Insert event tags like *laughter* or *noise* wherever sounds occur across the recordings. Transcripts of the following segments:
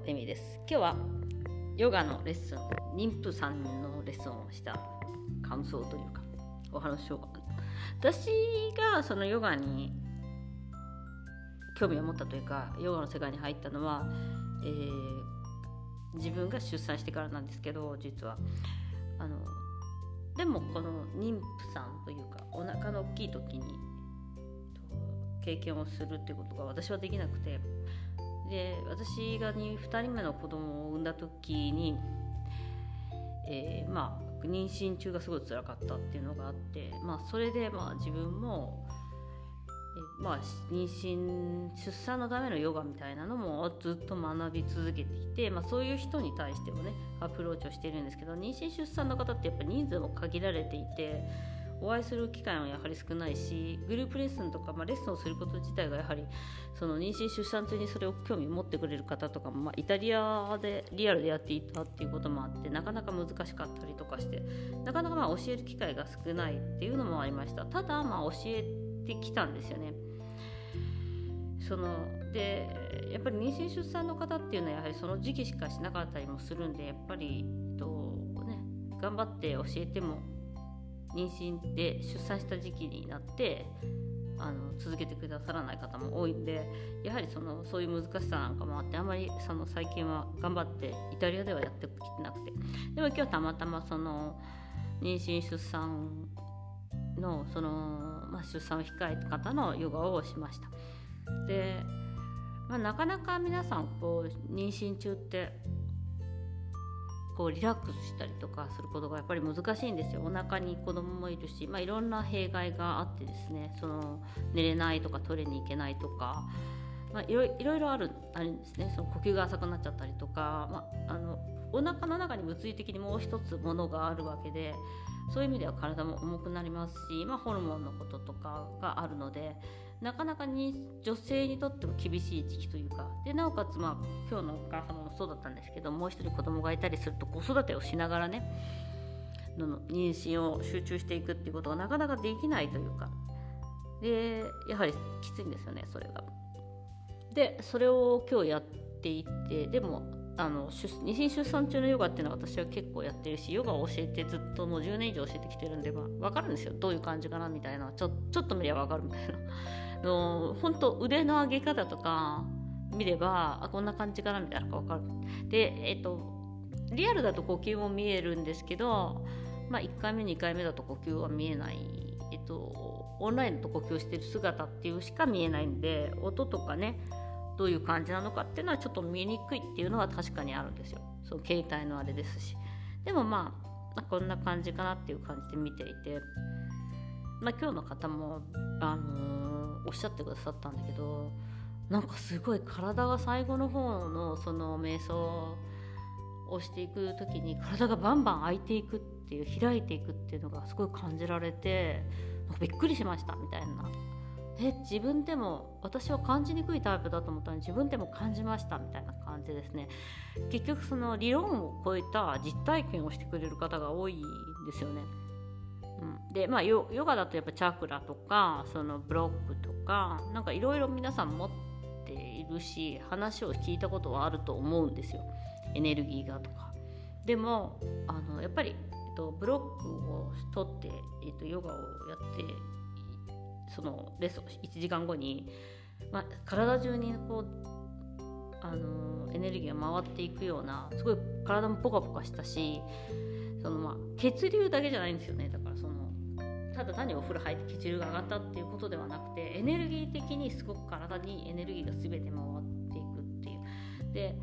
とエミです今日はヨガのレッスン妊婦さんのレッスンをした感想というかお話しようかな私がそのヨガに興味を持ったというかヨガの世界に入ったのは、えー、自分が出産してからなんですけど実は。あのでもこの妊婦さんというかお腹の大きい時に経験をするっていうことが私はできなくてで私が 2, 2人目の子供を産んだ時に、えー、まあ妊娠中がすごい辛かったっていうのがあって、まあ、それでまあ自分も、えまあ、妊娠出産のためのヨガみたいなのもずっと学び続けていて、まあ、そういう人に対してもねアプローチをしてるんですけど妊娠出産の方ってやっぱ人数も限られていて。お会いする機会はやはり少ないしグループレッスンとか、まあ、レッスンをすること自体がやはりその妊娠出産中にそれを興味を持ってくれる方とかも、まあ、イタリアでリアルでやっていたっていうこともあってなかなか難しかったりとかしてなかなかまあ教える機会が少ないっていうのもありましたただまあ教えてきたんですよね。そのでやっぱり妊娠出産の方っていうのはやはりその時期しかしなかったりもするんでやっぱりと、ね、頑張って教えても妊娠で出産した時期になってあの続けてくださらない方も多いんでやはりそのそういう難しさなんかもあってあんまりその最近は頑張ってイタリアではやってきてなくて。でも今日たまたまその妊娠出産のその、まあ、出産を控えた方のヨガをしました。で、まあ、なかなか皆さんこう妊娠中ってこうリラックスしたりとかすることがやっぱり難しいんですよ。お腹に子供もいるし、まあ、いろんな弊害があってですねその寝れないとかトイレに行けないとか、まあ、いろいろあるあるんですね。その呼吸が浅くなっちゃったりとか、まあ、あのお腹の中に物理的にもう一つものがあるわけでそういう意味では体も重くなりますし、まあ、ホルモンのこととかがあるのでなかなかに女性にとっても厳しい時期というかでなおかつ、まあ、今日のお母様もそうだったんですけどもう一人子供がいたりすると子育てをしながらねの妊娠を集中していくっていうことがなかなかできないというかでやはりきついんですよねそれが。でそれを今日やっていってでもあの妊娠出産中のヨガっていうのは私は結構やってるしヨガを教えてずっともう10年以上教えてきてるんで、まあ、分かるんですよ。どういう感じかなみたいな。ちょちょっと見れば分かるみたいなの本当腕の上げ方とか見ればあこんな感じかなみたいなのが分かる。でえっ、とリアルだと呼吸も見えるんですけど、まあ、1回目2回目だと呼吸は見えない。えっとオンラインと呼吸してる姿っていうしか見えないんで音とかねどういう感じなのかっていうのはちょっと見にくいっていうのは確かにあるんですよ。その携帯のあれですし。でもまあこんな感じかなっていう感じで見ていて、まあ、今日の方も、あのー、おっしゃってくださったんだけどなんかすごい体が最後の方のその瞑想をしていく時に体がバンバン開いていくっていう開いていくっていうのがすごい感じられてびっくりしましたみたいな。え自分でも私は感じにくいタイプだと思ったのに自分でも感じましたみたいな感じですね。結局その理論を超えた実体験をしてくれる方が多いんですよね、うん、でまあヨガだとやっぱチャクラとかそのブロックとかなんかいろいろ皆さん持っているし話を聞いたことはあると思うんですよ。エネルギーがとか。でもあのやっぱり、えっと、ブロックを取って、えっと、ヨガをやってそのレッスン1時間後に、まあ、体中にこうあのエネルギーが回っていくようなすごい体もポカポカしたしその、まあ、血流だけじゃないんですよね。だからそのただ単にお風呂入って血流が上がったっていうことではなくてエネルギー的にすごく体にエネルギーが全て回っていくっていう。で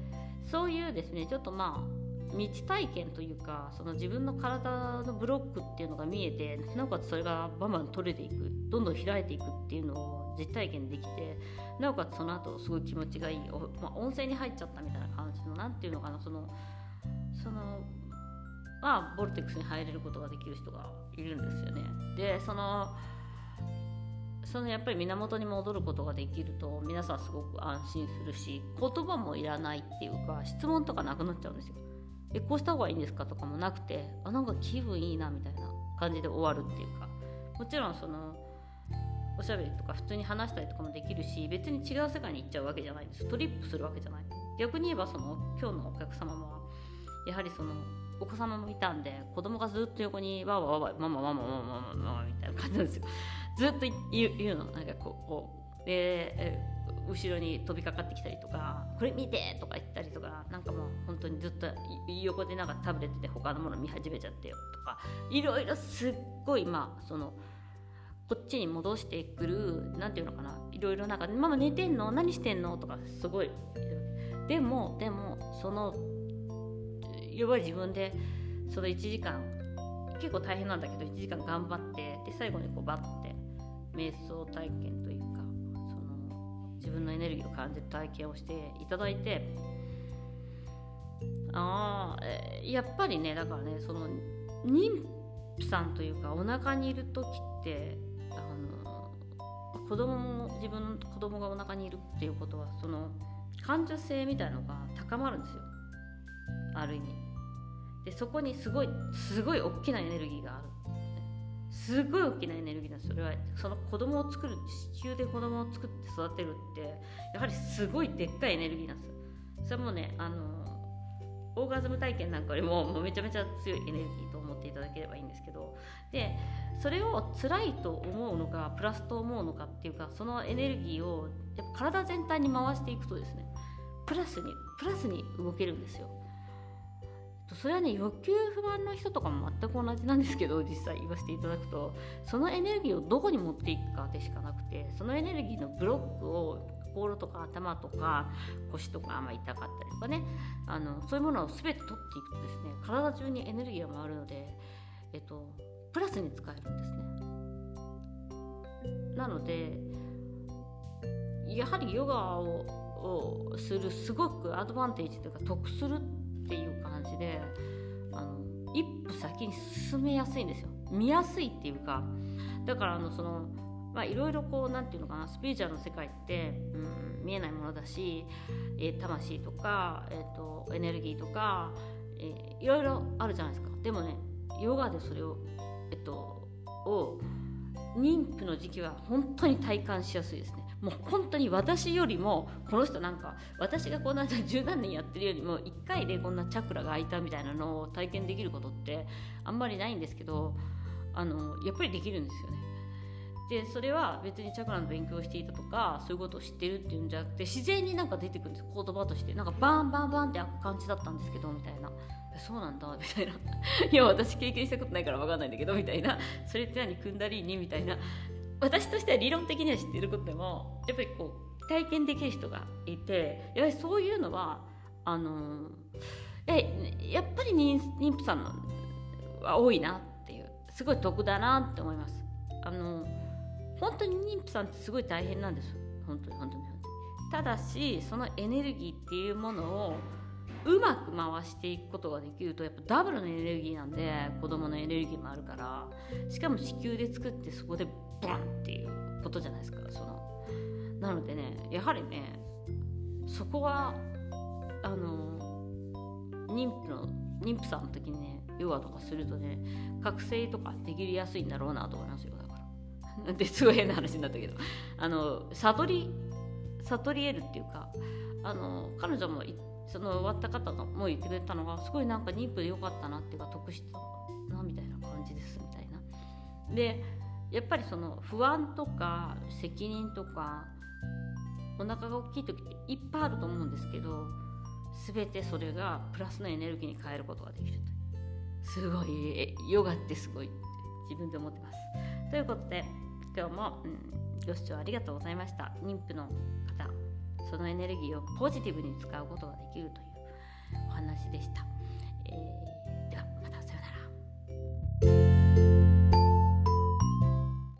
そういうですねちょっとまあ未知体験というかその自分の体のブロックっていうのが見えてなおかつそれがバンバン取れていくどんどん開いていくっていうのを実体験できてなおかつその後すごい気持ちがいい、まあ、温泉に入っちゃったみたいな感じの何ていうのかなそのそのまあボルテックスに入れることができる人がいるんですよね。でそのそのやっぱり源に戻ることができると皆さんすごく安心するし言葉もいらないっていうか質問とかなくなっちゃうんですよ。えこうした方がいいんですか？とかもなくてあなんか気分いいなみたいな感じで終わるっていうか。もちろんそのおしゃべりとか普通に話したりとかもできるし別に違う世界に行っちゃうわけじゃないです。トリップするわけじゃない。逆に言えばその今日のお客様はやはりそのお子様もいたんで子供がずっと横にわわわわマママママママママみたいな感じなんですよ。ずっと言う言うの。なんかこうこうで後ろに飛びかかってきたりとか「これ見て!」とか言ったりとかなんかもう本当にずっと横でなんかタブレットで他のもの見始めちゃってよとかいろいろすっごいまあそのこっちに戻してくる何て言うのかないろいろなんか「ママ寝てんの？何してんの?」とかすごいでもでもその要は自分でその1時間結構大変なんだけど1時間頑張ってで最後にこうバッて瞑想体験というか自分のエネルギーを感じる体験をしていただいてああやっぱりねだからねその妊婦さんというかお腹にいる時ってあの子供も自分の子供がお腹にいるっていうことはその感受性みたいのが高まるんですよ。ある意味。でそこにすごいすごい大きなエネルギーがある。すごい大きなエネルギーなんです。それはその子供を作る地球で子供を作って育てるってやはりすごいでっかいエネルギーなんです。それもねあのオーガズム体験なんかよりももうめちゃめちゃ強いエネルギーと思っていただければいいんですけど。でそれを辛いと思うのかプラスと思うのかっていうかそのエネルギーをやっぱ体全体に回していくとですねプラスにプラスに動けるんですよ。それはね欲求不満の人とかも全く同じなんですけど *laughs* 実際言わせていただくとそのエネルギーをどこに持っていくかでしかなくてそのエネルギーのブロックを心とか頭とか腰とか、まあ、痛かったりとかねあのそういうものを全て取っていくとですね体中にエネルギーが回るので、えっと、プラスに使えるんですね。なのでやはりヨガをするすごくアドバンテージというか得するっていう感じであの一歩先に進めやすいんですよ。見やすいっていうかだからあのそのまあいろいろこう何て言うのかなスピリチュアルの世界って、うん、見えないものだし、えー、魂とか、えーと、エネルギーとか、えー、いろいろあるじゃないですか。でもねヨガでそれをえっとを妊婦の時期は本当に体感しやすいですね。もう本当に私よりもこの人なんか私がこんな十何年やってるよりも1回でこんなチャクラが開いたみたいなのを体験できることってあんまりないんですけどあのやっぱりできるんですよね。でそれは別にチャクラの勉強をしていたとかそういうことを知ってるっていうんじゃなくて自然になんか出てくるんです。言葉として。なんかバンバンバンって開く感じだったんですけどみたいな。そうなんだみたいな。*laughs* いや私経験したことないから分かんないんだけどみたいな。それって何組んだりにみたいな。私としては理論的には知ってることでもやっぱりこう体験できる人がいてやはりそういうのはあのえやっぱり妊婦さんは多いなっていう。すごい得だなって思います。あの本当に妊婦さんってすごい大変なんです。本当に本当に本当に。ただしそのエネルギーっていうものをうまく回していくことができるとやっぱダブルのエネルギーなんで子供のエネルギーもあるから。しかも子宮で作ってそこでボンっていうことじゃないですか。そのなのでねやはりねそこはあの妊婦の妊婦さんの時にねヨガとかするとね覚醒とかできるやすいんだろうなと思いますよ。だから。*laughs* ですごい変な話になったけど。あの悟り悟り得るっていうかあの彼女もその終わった方がもう言ってくれたのがすごいなんか妊婦でよかったなっていうか得したなみたいな感じですみたいな。でやっぱりその不安とか責任とかお腹が大きい時っていっぱいあると思うんですけど全てそれがプラスのエネルギーに変えることができるとすごいヨガってすごい自分で思ってます。ということで今日も、うん、ご視聴ありがとうございました。妊婦の方そのエネルギーをポジティブに使うことができるというお話でした。えー